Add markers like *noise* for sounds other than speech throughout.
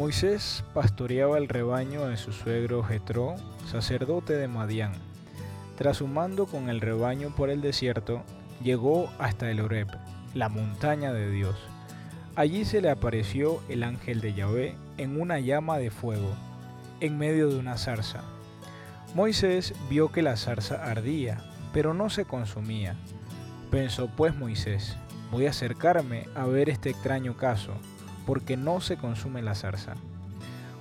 Moisés pastoreaba el rebaño de su suegro Jetro, sacerdote de Madián. Tras humando con el rebaño por el desierto, llegó hasta el Horeb, la montaña de Dios. Allí se le apareció el ángel de Yahvé en una llama de fuego, en medio de una zarza. Moisés vio que la zarza ardía, pero no se consumía. Pensó pues Moisés, voy a acercarme a ver este extraño caso porque no se consume la zarza.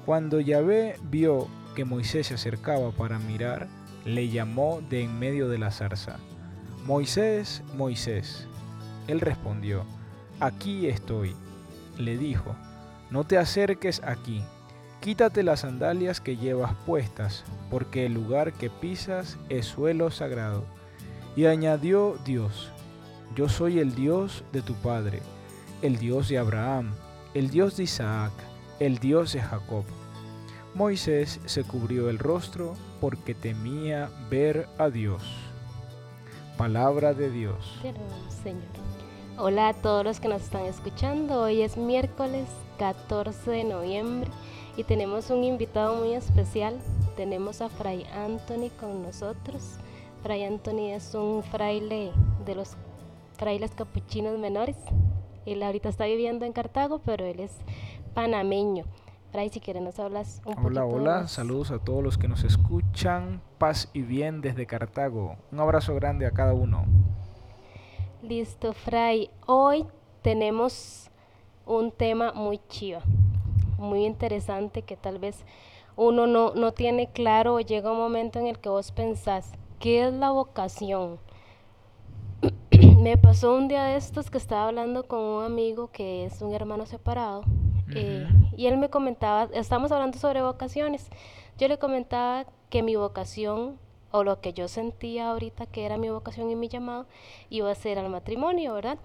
Cuando Yahvé vio que Moisés se acercaba para mirar, le llamó de en medio de la zarza. Moisés, Moisés. Él respondió, aquí estoy. Le dijo, no te acerques aquí, quítate las sandalias que llevas puestas, porque el lugar que pisas es suelo sagrado. Y añadió Dios, yo soy el Dios de tu Padre, el Dios de Abraham, el Dios de Isaac, el Dios de Jacob. Moisés se cubrió el rostro porque temía ver a Dios. Palabra de Dios. Señor. Hola a todos los que nos están escuchando. Hoy es miércoles 14 de noviembre y tenemos un invitado muy especial. Tenemos a Fray Anthony con nosotros. Fray Anthony es un fraile de los frailes capuchinos menores él ahorita está viviendo en Cartago, pero él es panameño. Fray, si quieres nos hablas un Hola, hola, saludos a todos los que nos escuchan. Paz y bien desde Cartago. Un abrazo grande a cada uno. Listo, Fray. Hoy tenemos un tema muy chiva, muy interesante que tal vez uno no, no tiene claro o llega un momento en el que vos pensás, ¿qué es la vocación? Me pasó un día de estos que estaba hablando con un amigo que es un hermano separado eh, y él me comentaba, estamos hablando sobre vocaciones, yo le comentaba que mi vocación o lo que yo sentía ahorita que era mi vocación y mi llamado iba a ser al matrimonio, ¿verdad?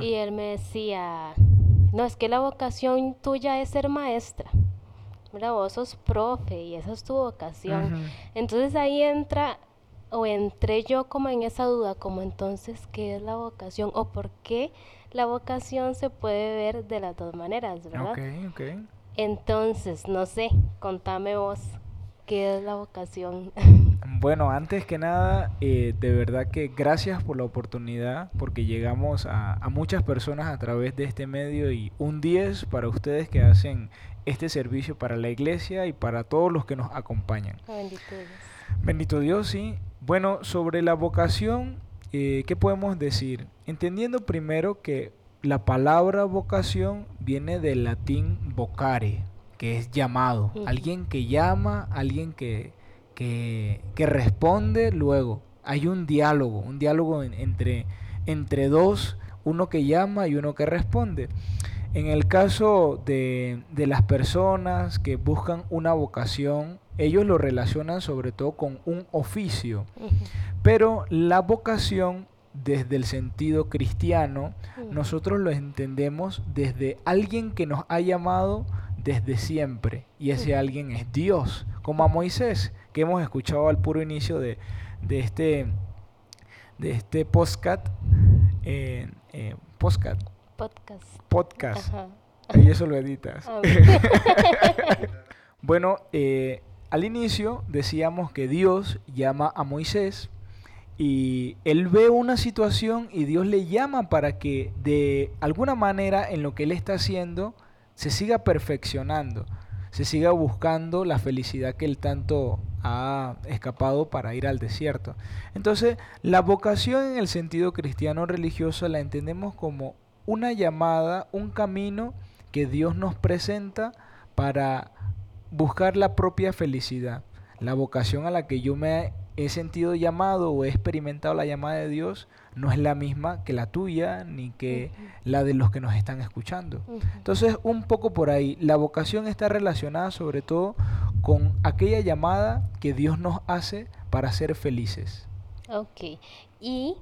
Y él me decía, no, es que la vocación tuya es ser maestra. Mira, vos sos profe y esa es tu vocación. Entonces ahí entra o entré yo como en esa duda, como entonces, ¿qué es la vocación? ¿O por qué la vocación se puede ver de las dos maneras, verdad? Ok, ok. Entonces, no sé, contame vos, ¿qué es la vocación? *laughs* Bueno, antes que nada, eh, de verdad que gracias por la oportunidad, porque llegamos a, a, muchas personas a través de este medio y un 10 para ustedes que hacen este servicio para la iglesia y para todos los que nos acompañan. Bendito Dios. Bendito Dios, sí. Bueno, sobre la vocación, eh, ¿qué podemos decir? Entendiendo primero que la palabra vocación viene del latín vocare, que es llamado. Alguien que llama, alguien que, que, responde luego. Hay un diálogo, un diálogo entre, entre dos, uno que llama y uno que responde. En el caso de, de las personas que buscan una vocación, ellos lo relacionan sobre todo con un oficio. Pero la vocación, desde el sentido cristiano, nosotros lo entendemos desde alguien que nos ha llamado desde siempre. Y ese alguien es Dios, como a Moisés, que hemos escuchado al puro inicio de, este, de este podcast. Eh, eh, podcast. Podcast. Podcast. Y eso lo editas. *laughs* Bueno, eh, al inicio decíamos que Dios llama a Moisés y él ve una situación y Dios le llama para que de alguna manera en lo que él está haciendo se siga perfeccionando, se siga buscando la felicidad que él tanto ha escapado para ir al desierto. Entonces, la vocación en el sentido cristiano religioso la entendemos como una llamada, un camino que Dios nos presenta para buscar la propia felicidad. La vocación a la que yo me he sentido llamado o he experimentado la llamada de Dios no es la misma que la tuya ni que la de los que nos están escuchando. Entonces, un poco por ahí, la vocación está relacionada sobre todo con aquella llamada que Dios nos hace para ser felices. Ok, y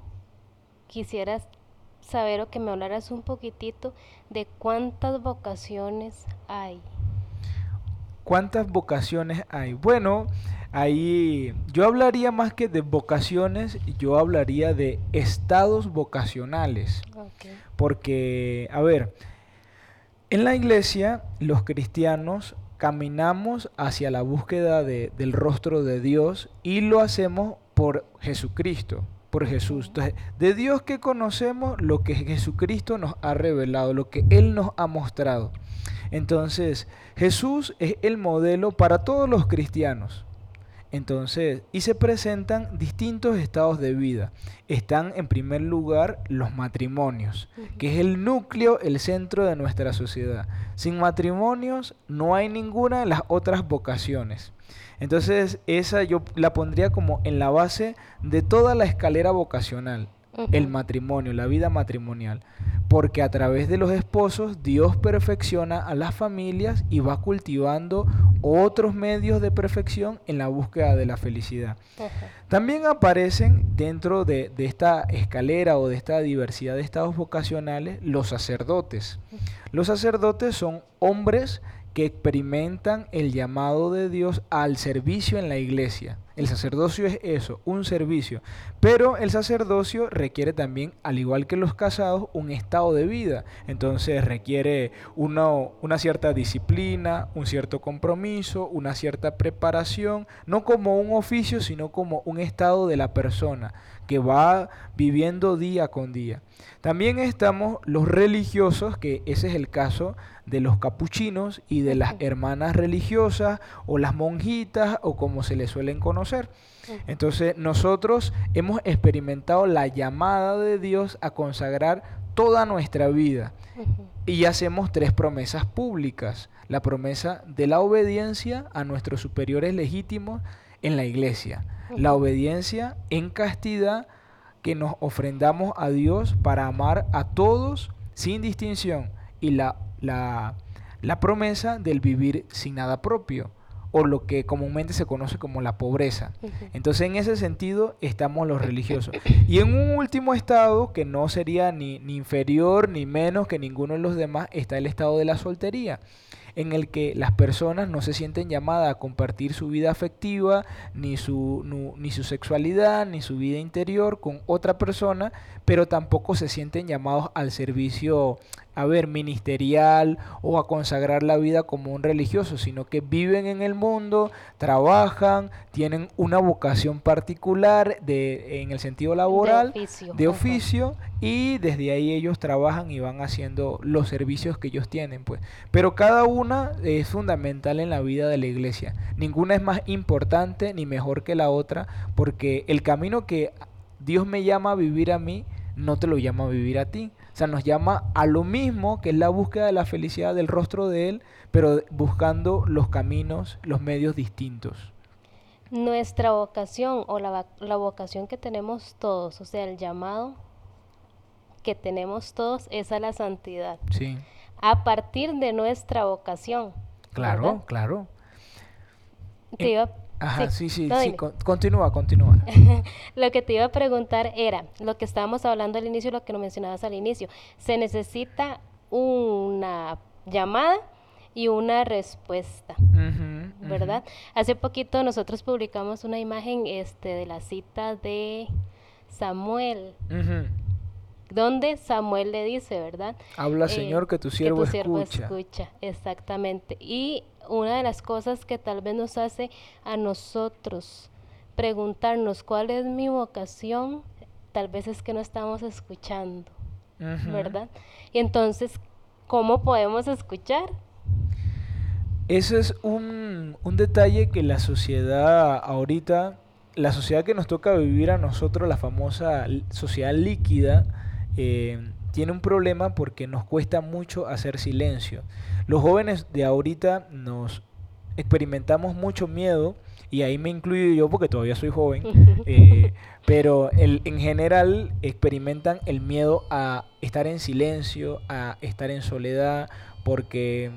quisieras saber o que me hablaras un poquitito de cuántas vocaciones hay. ¿Cuántas vocaciones hay? Bueno, ahí yo hablaría más que de vocaciones, yo hablaría de estados vocacionales. Porque, a ver, En la iglesia, los cristianos caminamos hacia la búsqueda de, del rostro de Dios y lo hacemos por Jesucristo, por Jesús. Entonces, de Dios que conocemos lo que Jesucristo nos ha revelado, lo que Él nos ha mostrado. Entonces, Jesús es el modelo para todos los cristianos. Entonces, y se presentan distintos estados de vida. Están en primer lugar los matrimonios, que es el núcleo, el centro de nuestra sociedad. Sin matrimonios no hay ninguna de las otras vocaciones. Entonces, esa yo la pondría como en la base de toda la escalera vocacional, el matrimonio, la vida matrimonial porque a través de los esposos Dios perfecciona a las familias y va cultivando otros medios de perfección en la búsqueda de la felicidad. También aparecen dentro de, esta escalera o de esta diversidad de estados vocacionales los sacerdotes. Los sacerdotes son hombres que experimentan el llamado de Dios al servicio en la iglesia. El sacerdocio es eso, un servicio. Pero el sacerdocio requiere también, al igual que los casados, un estado de vida. Entonces requiere una, una cierta disciplina, un cierto compromiso, una cierta preparación, no como un oficio, sino como un estado de la persona que va viviendo día con día. También estamos los religiosos, que ese es el caso de los capuchinos y de las hermanas religiosas o las monjitas o como se les suelen conocer. Entonces nosotros hemos experimentado la llamada de Dios a consagrar toda nuestra vida. Y hacemos tres promesas públicas. La promesa de la obediencia a nuestros superiores legítimos en la iglesia. La obediencia en castidad que nos ofrendamos a Dios para amar a todos sin distinción. Y la, la, promesa del vivir sin nada propio o lo que comúnmente se conoce como la pobreza. Entonces en ese sentido estamos los *coughs* religiosos. Y en un último estado que no sería ni, ni inferior ni menos que ninguno de los demás está el estado de la soltería en el que las personas no se sienten llamadas a compartir su vida afectiva, ni su, ni su sexualidad, ni su vida interior con otra persona, pero tampoco se sienten llamados al servicio a ver, ministerial o a consagrar la vida como un religioso, sino que viven en el mundo, trabajan, tienen una vocación particular de, en el sentido laboral, de oficio, y desde ahí ellos trabajan y van haciendo los servicios que ellos tienen, pues. Pero cada una es fundamental en la vida de la iglesia. Ninguna es más importante ni mejor que la otra, porque el camino que Dios me llama a vivir a mí, no te lo llama a vivir a ti. O sea, nos llama a lo mismo, que es la búsqueda de la felicidad del rostro de Él, pero buscando los caminos, los medios distintos. Nuestra vocación o la, la vocación que tenemos todos, o sea, el llamado que tenemos todos es a la santidad. Sí. A partir de nuestra vocación. Claro, claro. Te iba Ajá, sí, sí, sí, continúa, continúa. *laughs* lo que te iba a preguntar era, lo que estábamos hablando al inicio, lo que no mencionabas al inicio, se necesita una llamada y una respuesta, ¿verdad? Hace poquito nosotros publicamos una imagen este, de la cita de Samuel, donde Samuel le dice, ¿verdad? Habla, eh, Señor, que tu siervo, que tu siervo escucha. escucha. Exactamente. Y una de las cosas que tal vez nos hace a nosotros preguntarnos cuál es mi vocación, tal vez es que no estamos escuchando, ¿verdad? Y entonces, ¿cómo podemos escuchar? Ese es un, un detalle que la sociedad ahorita, la sociedad que nos toca vivir a nosotros, la famosa sociedad líquida, eh, tiene un problema porque nos cuesta mucho hacer silencio. Los jóvenes de ahorita nos experimentamos mucho miedo, y ahí me incluyo yo porque todavía soy joven, *laughs* eh, pero el, en general experimentan el miedo a estar en silencio, a estar en soledad, porque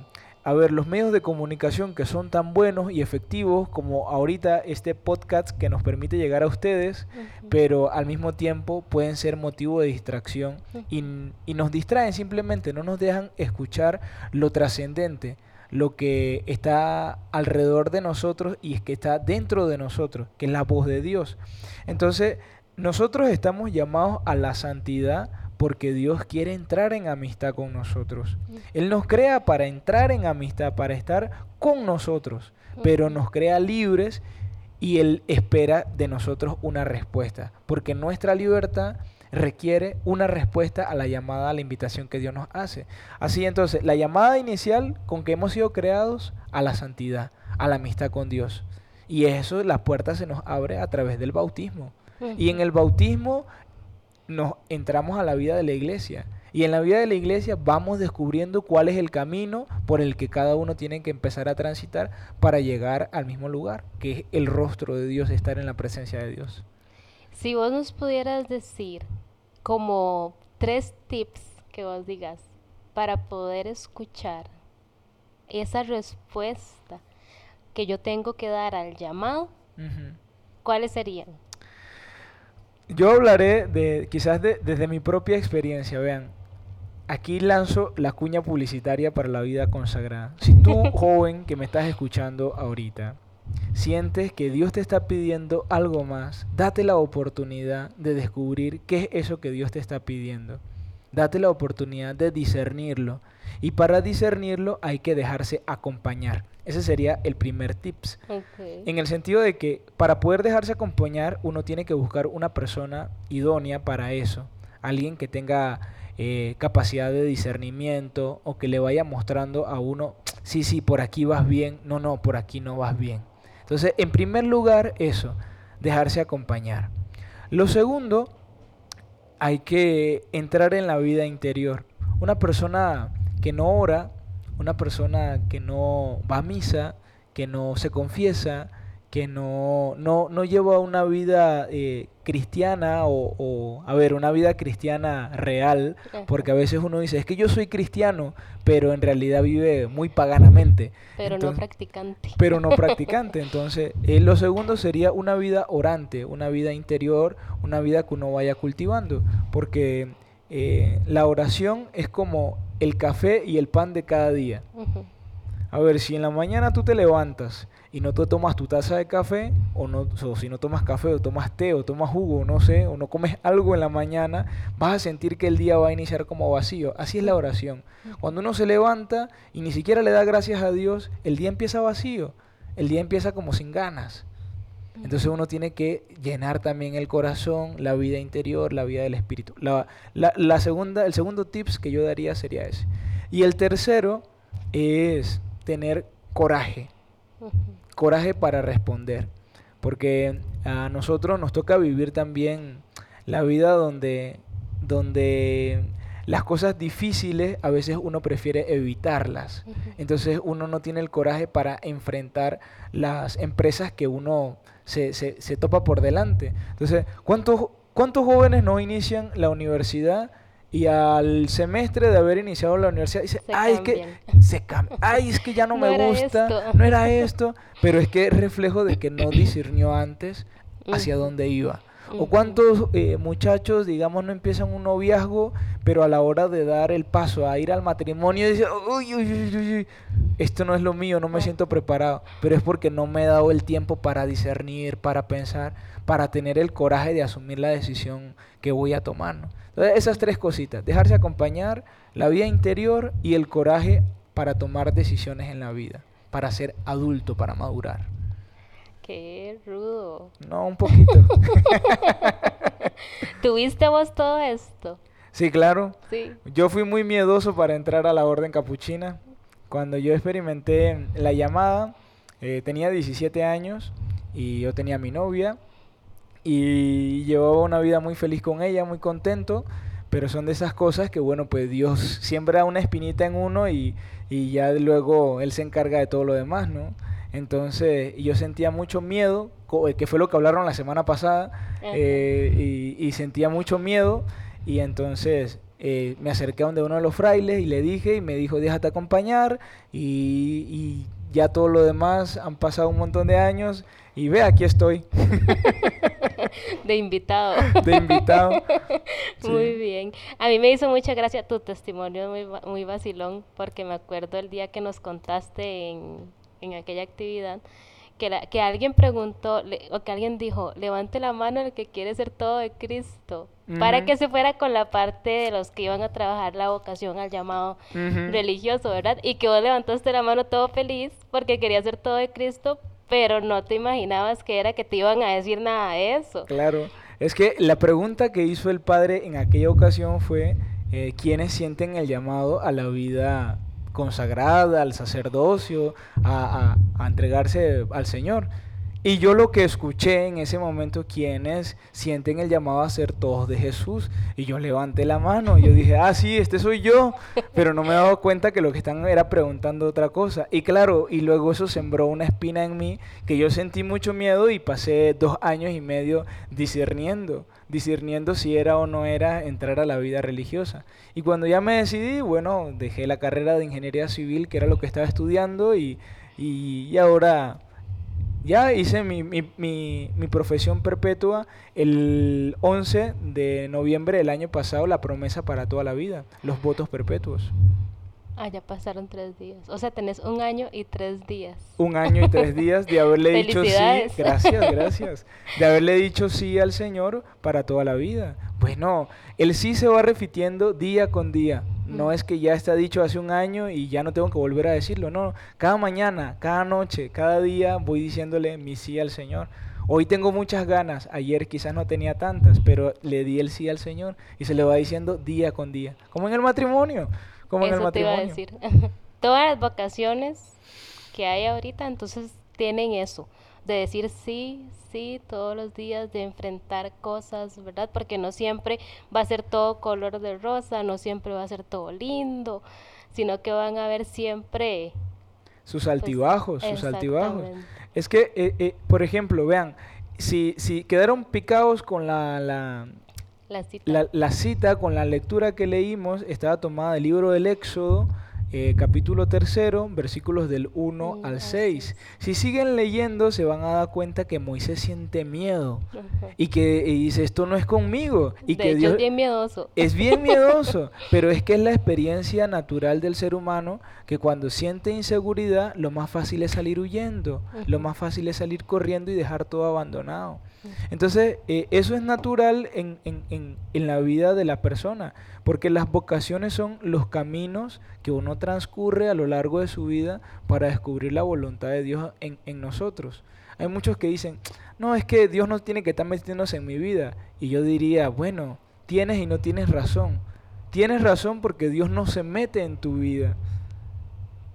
a ver, los medios de comunicación que son tan buenos y efectivos como ahorita este podcast que nos permite llegar a ustedes, pero al mismo tiempo pueden ser motivo de distracción y, y, nos distraen simplemente, no nos dejan escuchar lo trascendente, lo que está alrededor de nosotros y es que está dentro de nosotros, que es la voz de Dios. Entonces, nosotros estamos llamados a la santidad porque Dios quiere entrar en amistad con nosotros. Él nos crea para entrar en amistad, para estar con nosotros, pero nos crea libres y Él espera de nosotros una respuesta, porque nuestra libertad requiere una respuesta a la llamada, a la invitación que Dios nos hace. Así entonces, la llamada inicial con que hemos sido creados a la santidad, a la amistad con Dios. Y eso, la puerta se nos abre a través del bautismo. Y en el bautismo nos entramos a la vida de la iglesia. Y en la vida de la iglesia vamos descubriendo cuál es el camino por el que cada uno tiene que empezar a transitar para llegar al mismo lugar, que es el rostro de Dios, estar en la presencia de Dios. Si vos nos pudieras decir como tres tips que vos digas para poder escuchar esa respuesta que yo tengo que dar al llamado, ¿cuáles serían? Yo hablaré de quizás desde mi propia experiencia, vean. Aquí lanzo la cuña publicitaria para la vida consagrada. Si tú, *laughs* joven que me estás escuchando ahorita, sientes que Dios te está pidiendo algo más, date la oportunidad de descubrir qué es eso que Dios te está pidiendo. Date la oportunidad de discernirlo. Y para discernirlo hay que dejarse acompañar. Ese sería el primer tips. En el sentido de que para poder dejarse acompañar uno tiene que buscar una persona idónea para eso. Alguien que tenga eh, capacidad de discernimiento o que le vaya mostrando a uno, sí, sí, por aquí vas bien, no, no, por aquí no vas bien. Entonces, en primer lugar, eso, dejarse acompañar. Lo segundo, hay que entrar en la vida interior. Una persona que no ora, una persona que no va a misa, que no se confiesa, que no, no, no lleva una vida eh, cristiana o, a ver, una vida cristiana real, porque a veces uno dice, es que yo soy cristiano, pero en realidad vive muy paganamente. Pero no practicante. Pero no *laughs* practicante. Entonces, eh, lo segundo sería una vida orante, una vida interior, una vida que uno vaya cultivando, porque eh, la oración es como el café y el pan de cada día. A ver, si en la mañana tú te levantas y no te tomas tu taza de café, o, no, si no tomas café, o tomas té, o tomas jugo, no sé, o no comes algo en la mañana, vas a sentir que el día va a iniciar como vacío. Así es la oración. Cuando uno se levanta y ni siquiera le da gracias a Dios, el día empieza vacío. El día empieza como sin ganas. Entonces uno tiene que llenar también el corazón, la vida interior, la vida del espíritu. La, la segunda, el segundo tips que yo daría sería ese. Y el tercero es tener coraje coraje para responder. Porque a nosotros nos toca vivir también la vida donde, donde las cosas difíciles a veces uno prefiere evitarlas. Entonces uno no tiene el coraje para enfrentar las empresas que uno se, se, se topa por delante. Entonces, ¿cuántos, ¿cuántos jóvenes no inician la universidad? y al semestre de haber iniciado la universidad dice, ay, es que se ay, es que ya no, *laughs* me gusta, no era esto, pero es que es reflejo de que no discernió antes hacia dónde iba. O cuántos eh, muchachos, digamos, no empiezan un noviazgo, pero a la hora de dar el paso a ir al matrimonio, dicen, uy, uy, uy, uy, esto no es lo mío, no me siento preparado, pero es porque no me he dado el tiempo para discernir, para pensar, para tener el coraje de asumir la decisión que voy a tomar. ¿no? Entonces, esas tres cositas, dejarse acompañar, la vida interior y el coraje para tomar decisiones en la vida, para ser adulto, para madurar. Qué rudo. No, un poquito. *laughs* ¿Tuviste vos todo esto? Sí, claro. Sí. Yo fui muy miedoso para entrar a la orden capuchina. Cuando yo experimenté la llamada, eh, tenía 17 años y yo tenía mi novia y llevaba una vida muy feliz con ella, muy contento, pero son de esas cosas que, bueno, pues Dios siembra una espinita en uno y, y ya luego Él se encarga de todo lo demás, ¿no? Entonces yo sentía mucho miedo, eh, que fue lo que hablaron la semana pasada, eh, y, sentía mucho miedo y entonces eh, me acerqué a donde uno de los frailes y le dije y me dijo déjate acompañar y, y ya todo lo demás han pasado un montón de años y ve, aquí estoy. *laughs* De invitado. *laughs* De invitado. *laughs* Muy bien. A mí me hizo mucha gracia tu testimonio, muy, muy vacilón, porque me acuerdo el día que nos contaste en, en aquella actividad que, que alguien preguntó o que alguien dijo, levante la mano el que quiere ser todo de Cristo, para que se fuera con la parte de los que iban a trabajar la vocación al llamado religioso, ¿verdad? Y que vos levantaste la mano todo feliz porque quería ser todo de Cristo, pero no te imaginabas que era que te iban a decir nada de eso. Claro, es que la pregunta que hizo el padre en aquella ocasión fue, eh, ¿quiénes sienten el llamado a la vida consagrada, al sacerdocio, a, entregarse al Señor. Y yo lo que escuché en ese momento, quienes sienten el llamado a ser todos de Jesús, y yo levanté la mano, y yo dije, ah, sí, este soy yo, pero no me he dado cuenta que lo que están era preguntando otra cosa. Y claro, y luego eso sembró una espina en mí, que yo sentí mucho miedo y pasé dos años y medio discerniendo discerniendo si era o no era entrar a la vida religiosa. Y cuando ya me decidí, bueno, dejé la carrera de ingeniería civil, que era lo que estaba estudiando, y, y, ahora ya hice mi, mi, mi, profesión perpetua el 11 de noviembre del año pasado, la promesa para toda la vida, los votos perpetuos. Ah, ya pasaron tres días. O sea, tenés un año y tres días. Un año y tres días de haberle *laughs* dicho sí. Gracias, gracias. *laughs* De haberle dicho sí al Señor para toda la vida. Bueno, el sí se va repitiendo día con día. No mm. es que ya está dicho hace un año y ya no tengo que volver a decirlo. No, cada mañana, cada noche, cada día voy diciéndole mi sí al Señor. Hoy tengo muchas ganas, ayer quizás no tenía tantas, pero le di el sí al Señor y se le va diciendo día con día, como en el matrimonio. Eso te iba a decir. *laughs* Todas las vacaciones que hay ahorita, entonces tienen eso, de decir sí, sí, todos los días, de enfrentar cosas, ¿verdad? Porque no siempre va a ser todo color de rosa, no siempre va a ser todo lindo, sino que van a haber siempre... Sus pues, altibajos, sus altibajos. Es que, eh, eh, por ejemplo, vean, si, si quedaron picados con la, la la cita. con la lectura que leímos estaba tomada del libro del Éxodo, eh, capítulo tercero, versículos del 1 al 6. Si siguen leyendo, se van a dar cuenta que Moisés siente miedo y que dice, esto no es conmigo. Y que Dios es bien miedoso. Es bien *laughs* miedoso, pero es que es la experiencia natural del ser humano que cuando siente inseguridad, lo más fácil es salir huyendo, lo más fácil es salir corriendo y dejar todo abandonado. Entonces, eh, eso es natural en, en, en, la vida de la persona, porque las vocaciones son los caminos que uno transcurre a lo largo de su vida para descubrir la voluntad de Dios en, en nosotros. Hay muchos que dicen, no, es que Dios no tiene que estar metiéndose en mi vida. Y yo diría, bueno, tienes y no tienes razón. Tienes razón porque Dios no se mete en tu vida.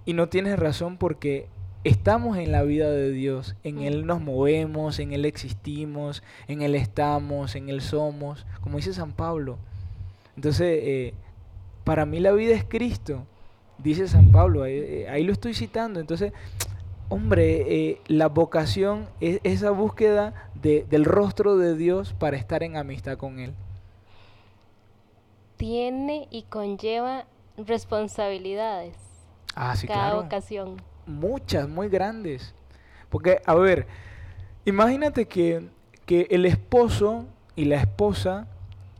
Y no tienes razón porque estamos en la vida de Dios, en Él nos movemos, en Él existimos, en Él estamos, en Él somos, como dice San Pablo. Entonces, eh, para mí la vida es Cristo, dice San Pablo, eh, ahí lo estoy citando. Entonces, hombre, eh, la vocación es esa búsqueda del rostro de Dios para estar en amistad con Él. Tiene y conlleva responsabilidades. Ah, sí, cada vocación muchas, muy grandes. Porque, a ver, imagínate que, que el esposo y la esposa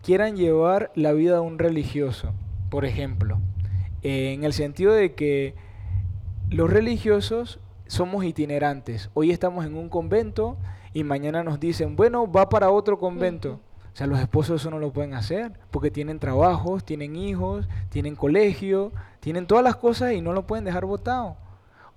quieran llevar la vida de un religioso, por ejemplo, en el sentido de que los religiosos somos itinerantes. Hoy estamos en un convento y mañana nos dicen, bueno, va para otro convento. O sea, los esposos eso no lo pueden hacer porque tienen trabajos, tienen hijos, tienen colegio, tienen todas las cosas y no lo pueden dejar votado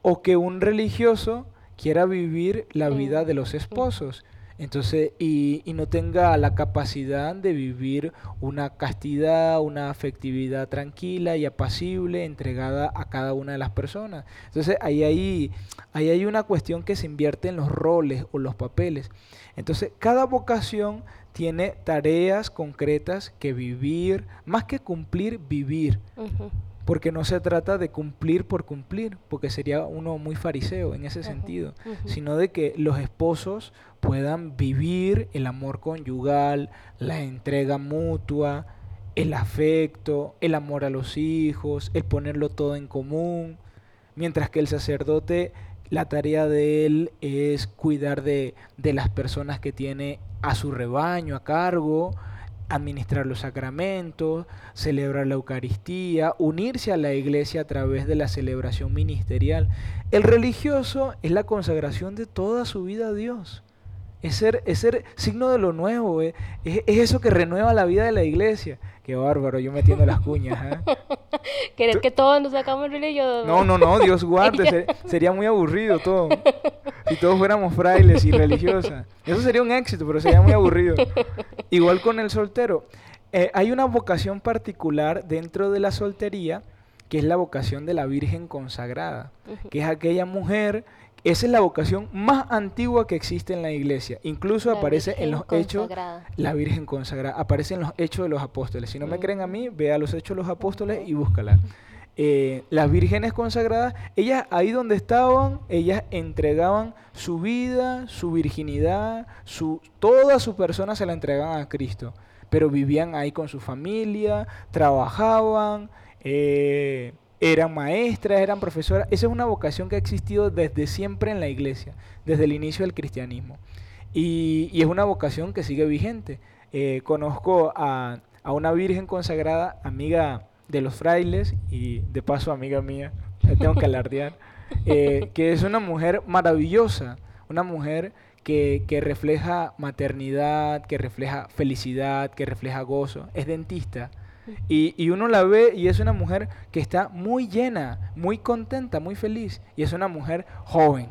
o que un religioso quiera vivir la vida de los esposos. Entonces, y, no tenga la capacidad de vivir una castidad, una afectividad tranquila y apacible, entregada a cada una de las personas. Entonces, ahí, ahí, ahí hay una cuestión que se invierte en los roles o los papeles. Entonces, cada vocación tiene tareas concretas que vivir, más que cumplir, vivir porque no se trata de cumplir por cumplir, porque sería uno muy fariseo en ese sentido, sino de que los esposos puedan vivir el amor conyugal, la entrega mutua, el afecto, el amor a los hijos, el ponerlo todo en común, mientras que el sacerdote, la tarea de él es cuidar de, de las personas que tiene a su rebaño a cargo, administrar los sacramentos, celebrar la Eucaristía, unirse a la iglesia a través de la celebración ministerial. El religioso es la consagración de toda su vida a Dios. Es ser, es ser signo de lo nuevo, eh. es, eso que renueva la vida de la iglesia. Qué bárbaro, yo metiendo las cuñas. ¿eh? *laughs* ¿Querés que todos nos sacamos religiosos? No, no, no, Dios *laughs* guarde, sería muy aburrido todo. Si todos fuéramos frailes y religiosas. Eso sería un éxito, pero sería muy aburrido. *laughs* Igual con el soltero. Eh, hay una vocación particular dentro de la soltería, que es la vocación de la Virgen consagrada, que es aquella mujer esa es la vocación más antigua que existe en la iglesia. Incluso aparece en los hechos, la Virgen consagrada, aparece en los hechos de los apóstoles. Si no me creen a mí, vea los hechos de los apóstoles y búscala. Eh, las vírgenes consagradas, ellas ahí donde estaban, ellas entregaban su vida, su virginidad, su, toda su persona se la entregaban a Cristo. Pero vivían ahí con su familia, trabajaban, eh, eran maestras, eran profesoras. Esa es una vocación que ha existido desde siempre en la iglesia, desde el inicio del cristianismo. Y, es una vocación que sigue vigente. Eh, conozco a, una virgen consagrada, amiga de los frailes y de paso amiga mía, tengo que alardear, eh, que es una mujer maravillosa, una mujer que, que, refleja maternidad, que refleja felicidad, que refleja gozo. Es dentista y, uno la ve y es una mujer que está muy llena, muy contenta, muy feliz. Y es una mujer joven.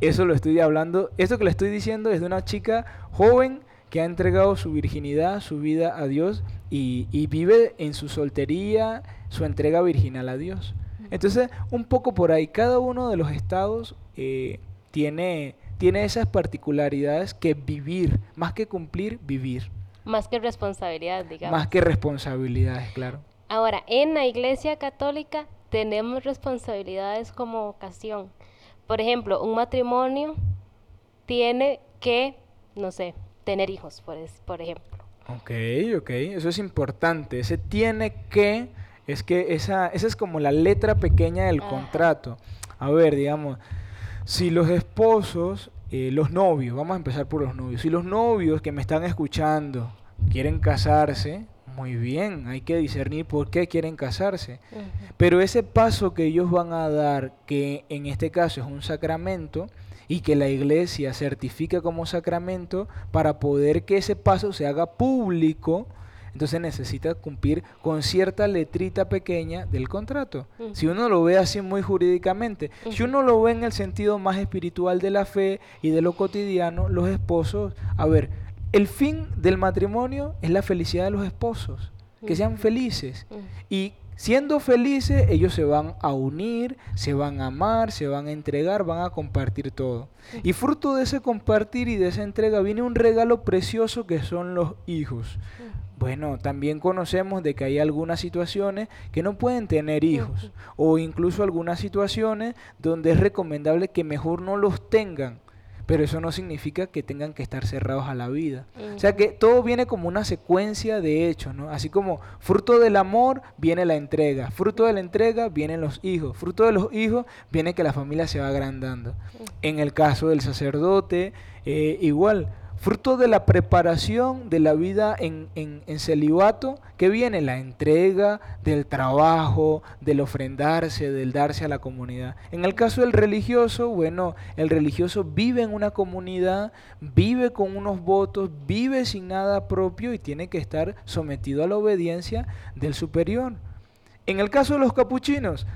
Eso lo estoy hablando, esto que le estoy diciendo es de una chica joven que ha entregado su virginidad, su vida a Dios y, vive en su soltería, su entrega virginal a Dios. Entonces, un poco por ahí, cada uno de los estados eh, tiene, tiene esas particularidades que vivir, más que cumplir, vivir. Más que responsabilidad, digamos. Más que responsabilidades, claro. Ahora, en la Iglesia Católica tenemos responsabilidades como vocación. Por ejemplo, un matrimonio tiene que, no sé, tener hijos, por, por ejemplo. Ok, ok, eso es importante. Ese tiene que, es que esa, esa es como la letra pequeña del contrato. A ver, digamos, si los esposos eh, los novios, vamos a empezar por los novios. Si los novios que me están escuchando quieren casarse, muy bien, hay que discernir por qué quieren casarse. Pero ese paso que ellos van a dar, que en este caso es un sacramento, y que la iglesia certifica como sacramento, para poder que ese paso se haga público, entonces necesita cumplir con cierta letrita pequeña del contrato. Si uno lo ve así muy jurídicamente, si uno lo ve en el sentido más espiritual de la fe y de lo cotidiano, los esposos, a ver, el fin del matrimonio es la felicidad de los esposos, que sean felices. Y siendo felices, ellos se van a unir, se van a amar, se van a entregar, van a compartir todo. Y fruto de ese compartir y de esa entrega viene un regalo precioso que son los hijos. Bueno, también conocemos de que hay algunas situaciones que no pueden tener hijos o incluso algunas situaciones donde es recomendable que mejor no los tengan, pero eso no significa que tengan que estar cerrados a la vida. O sea que todo viene como una secuencia de hechos, ¿no? Así como fruto del amor viene la entrega, fruto de la entrega vienen los hijos, fruto de los hijos viene que la familia se va agrandando. En el caso del sacerdote, eh, igual, fruto de la preparación de la vida en, celibato, que viene la entrega del trabajo, del ofrendarse, del darse a la comunidad. En el caso del religioso, bueno, el religioso vive en una comunidad, vive con unos votos, vive sin nada propio y tiene que estar sometido a la obediencia del superior. En el caso de los capuchinos,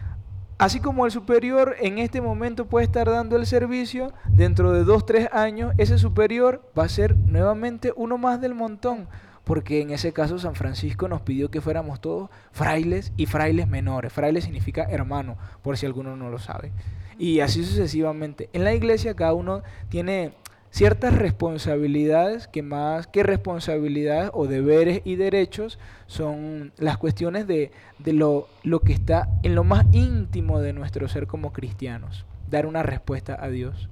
Así como el superior en este momento puede estar dando el servicio, dentro de dos, tres años, ese superior va a ser nuevamente uno más del montón. Porque en ese caso San Francisco nos pidió que fuéramos todos frailes y frailes menores. Fraile significa hermano, por si alguno no lo sabe. Y así sucesivamente. En la iglesia cada uno tiene ciertas responsabilidades que más que responsabilidades o deberes y derechos son las cuestiones de, lo, lo, que está en lo más íntimo de nuestro ser como cristianos, dar una respuesta a Dios.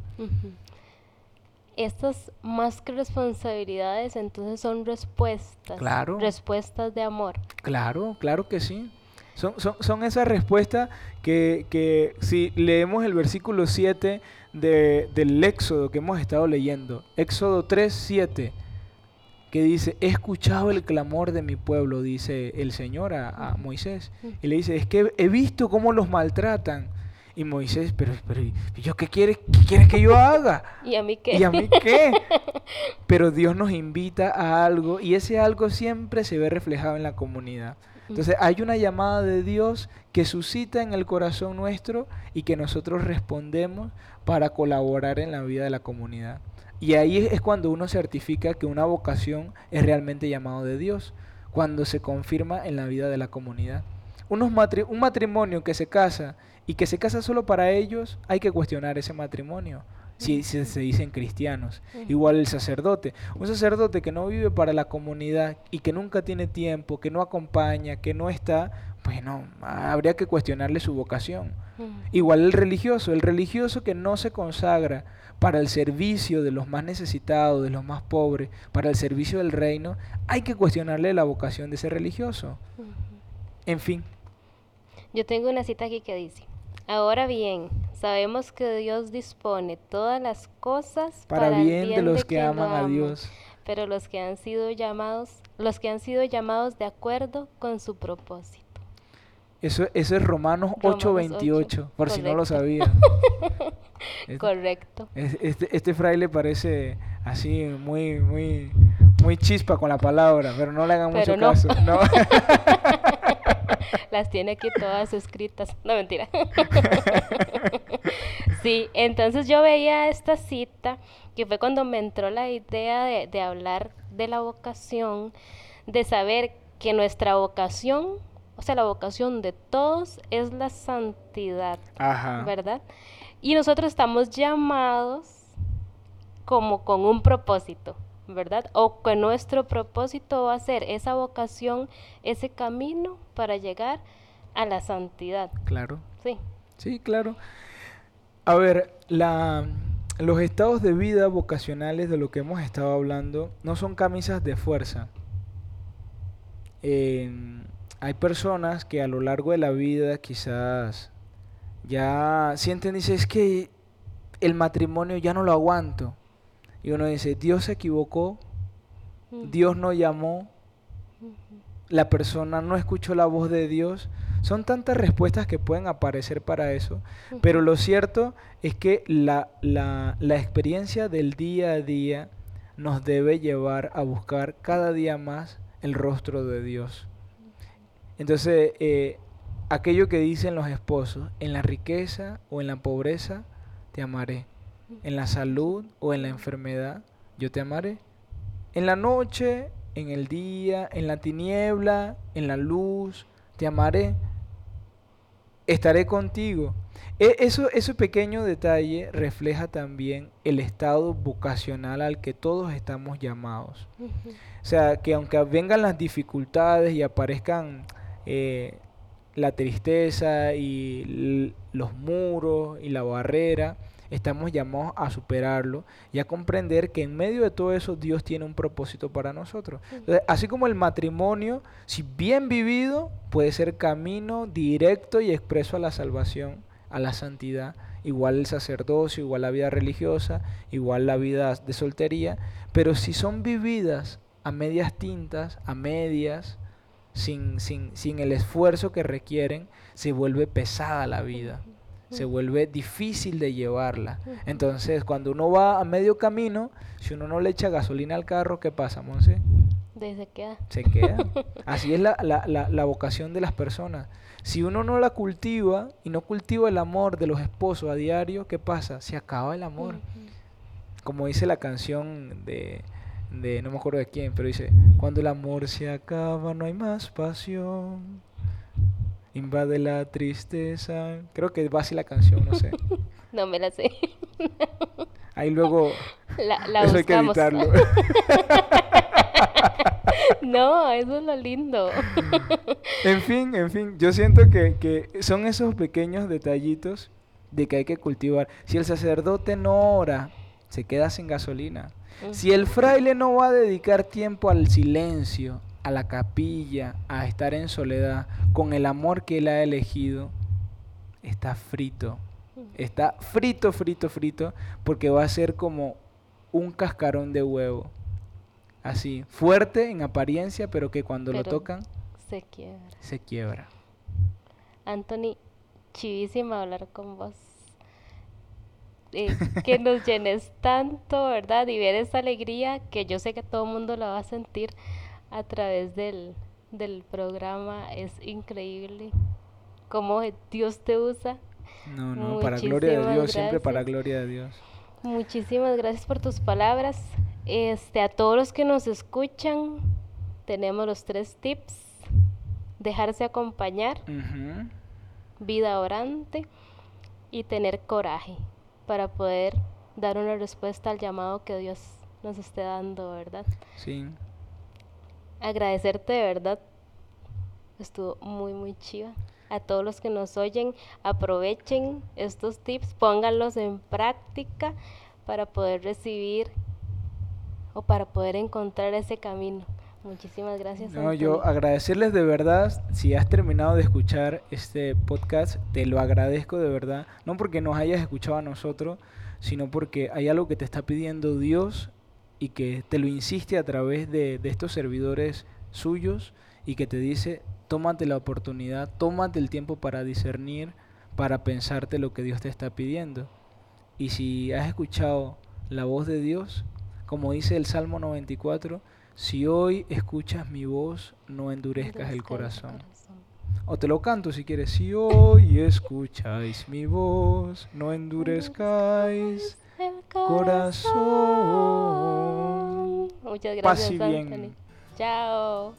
Estas más que responsabilidades entonces son respuestas, claro. respuestas de amor. Claro, claro que sí. Son, son, son esas respuestas que, que si leemos el versículo 7 de, del Éxodo que hemos estado leyendo, Éxodo 3, 7, que dice, he escuchado el clamor de mi pueblo, dice el Señor a, Moisés. Y le dice, es que he visto cómo los maltratan. Y Moisés, pero, pero ¿yo qué quieres, qué quieres que yo haga? ¿Y a mí qué? ¿Y a mí qué? *laughs* pero Dios nos invita a algo y ese algo siempre se ve reflejado en la comunidad. Entonces hay una llamada de Dios que suscita en el corazón nuestro y que nosotros respondemos para colaborar en la vida de la comunidad. Y ahí es cuando uno certifica que una vocación es realmente llamado de Dios, cuando se confirma en la vida de la comunidad. Unos un matrimonio que se casa y que se casa solo para ellos, hay que cuestionar ese matrimonio. Si, se dicen cristianos. Igual el sacerdote. Un sacerdote que no vive para la comunidad y que nunca tiene tiempo, que no acompaña, que no está, bueno, habría que cuestionarle su vocación. Igual el religioso, el religioso que no se consagra para el servicio de los más necesitados, de los más pobres, para el servicio del reino, hay que cuestionarle la vocación de ese religioso. En fin. Yo tengo una cita aquí que dice, ahora bien, sabemos que Dios dispone todas las cosas para, bien, de los que, aman a Dios. Pero los que han sido llamados, los que han sido llamados de acuerdo con su propósito. Eso, eso es Romanos, 8:28, por si no lo sabía. Correcto. *laughs* Este, este fraile parece así muy, muy, muy chispa con la palabra, pero no le hagan mucho caso. No. *laughs* *laughs* Las tiene aquí todas escritas. No, mentira. *laughs* sí, entonces yo veía esta cita, que fue cuando me entró la idea de, de hablar de la vocación, de saber que nuestra vocación o sea, la vocación de todos es la santidad, ¿verdad? Y nosotros estamos llamados como con un propósito, ¿verdad? O que nuestro propósito va a ser esa vocación, ese camino para llegar a la santidad. Claro. Sí. Sí, claro. A ver, la, los estados de vida vocacionales de lo que hemos estado hablando no son camisas de fuerza. Eh, hay personas que a lo largo de la vida quizás ya sienten, dice, es que el matrimonio ya no lo aguanto. Y uno dice, Dios se equivocó, Dios no llamó, la persona no escuchó la voz de Dios. Son tantas respuestas que pueden aparecer para eso, pero lo cierto es que la, la, la experiencia del día a día nos debe llevar a buscar cada día más el rostro de Dios. Entonces, eh, aquello que dicen los esposos, en la riqueza o en la pobreza, te amaré. En la salud o en la enfermedad, yo te amaré. En la noche, en el día, en la tiniebla, en la luz, te amaré. Estaré contigo. E, eso, ese pequeño detalle refleja también el estado vocacional al que todos estamos llamados. O sea, que aunque vengan las dificultades y aparezcan eh, la tristeza y los muros y la barrera, estamos llamados a superarlo y a comprender que en medio de todo eso Dios tiene un propósito para nosotros. así como el matrimonio, si bien vivido, puede ser camino directo y expreso a la salvación, a la santidad, igual el sacerdocio, igual la vida religiosa, igual la vida de soltería, pero si son vividas a medias tintas, a medias, sin, sin, sin el esfuerzo que requieren, se vuelve pesada la vida, se vuelve difícil de llevarla. Entonces, cuando uno va a medio camino, si uno no le echa gasolina al carro, ¿qué pasa, Monse? Se queda. Se queda. *laughs* Así es la, la, la, la, vocación de las personas. Si uno no la cultiva y no cultiva el amor de los esposos a diario, ¿qué pasa? Se acaba el amor. Como dice la canción de, de no me acuerdo de quién, pero dice, cuando el amor se acaba no hay más pasión, invade la tristeza, creo que va así la canción, no sé. *laughs* no me la sé. *laughs* Ahí luego la, la eso hay que editarlo. *laughs* no, eso es lo lindo. en fin, en fin, yo siento que, que son esos pequeños detallitos de que hay que cultivar. Si el sacerdote no ora, se queda sin gasolina. Si el fraile no va a dedicar tiempo al silencio, a la capilla, a estar en soledad, con el amor que él ha elegido, está frito. Está frito, frito, frito, porque va a ser como un cascarón de huevo. así, fuerte en apariencia, pero que cuando lo tocan Se quiebra. se quiebra. Anthony, chivísima hablar con vos. Eh, que nos llenes tanto, ¿verdad? Y ver esa alegría que yo sé que todo el mundo la va a sentir a través del, del programa. Es increíble cómo Dios te usa. No, no, para gloria de Muchísimas Dios, siempre para gracias. gloria de Dios. Muchísimas gracias por tus palabras. Este, a todos los que nos escuchan, tenemos los tres tips. Dejarse acompañar, vida orante y tener coraje para poder dar una respuesta al llamado que Dios nos esté dando, ¿verdad? Sí. Agradecerte de verdad. Estuvo muy, muy chiva. A todos los que nos oyen, aprovechen estos tips, pónganlos en práctica para poder recibir o para poder encontrar ese camino. Muchísimas gracias. No, yo agradecerles de verdad, si has terminado de escuchar este podcast, te lo agradezco de verdad, no porque nos hayas escuchado a nosotros, sino porque hay algo que te está pidiendo Dios y que te lo insiste a través de, de estos servidores suyos y que te dice, tómate la oportunidad, tómate el tiempo para discernir, para pensarte lo que Dios te está pidiendo. Y si has escuchado la voz de Dios, como dice el Salmo 94, si hoy escuchas mi voz, no endurezcas el corazón. O te lo canto si quieres. Si hoy escucháis mi voz, no endurezcáis El corazón. Muchas gracias, bien. Anthony. Chao.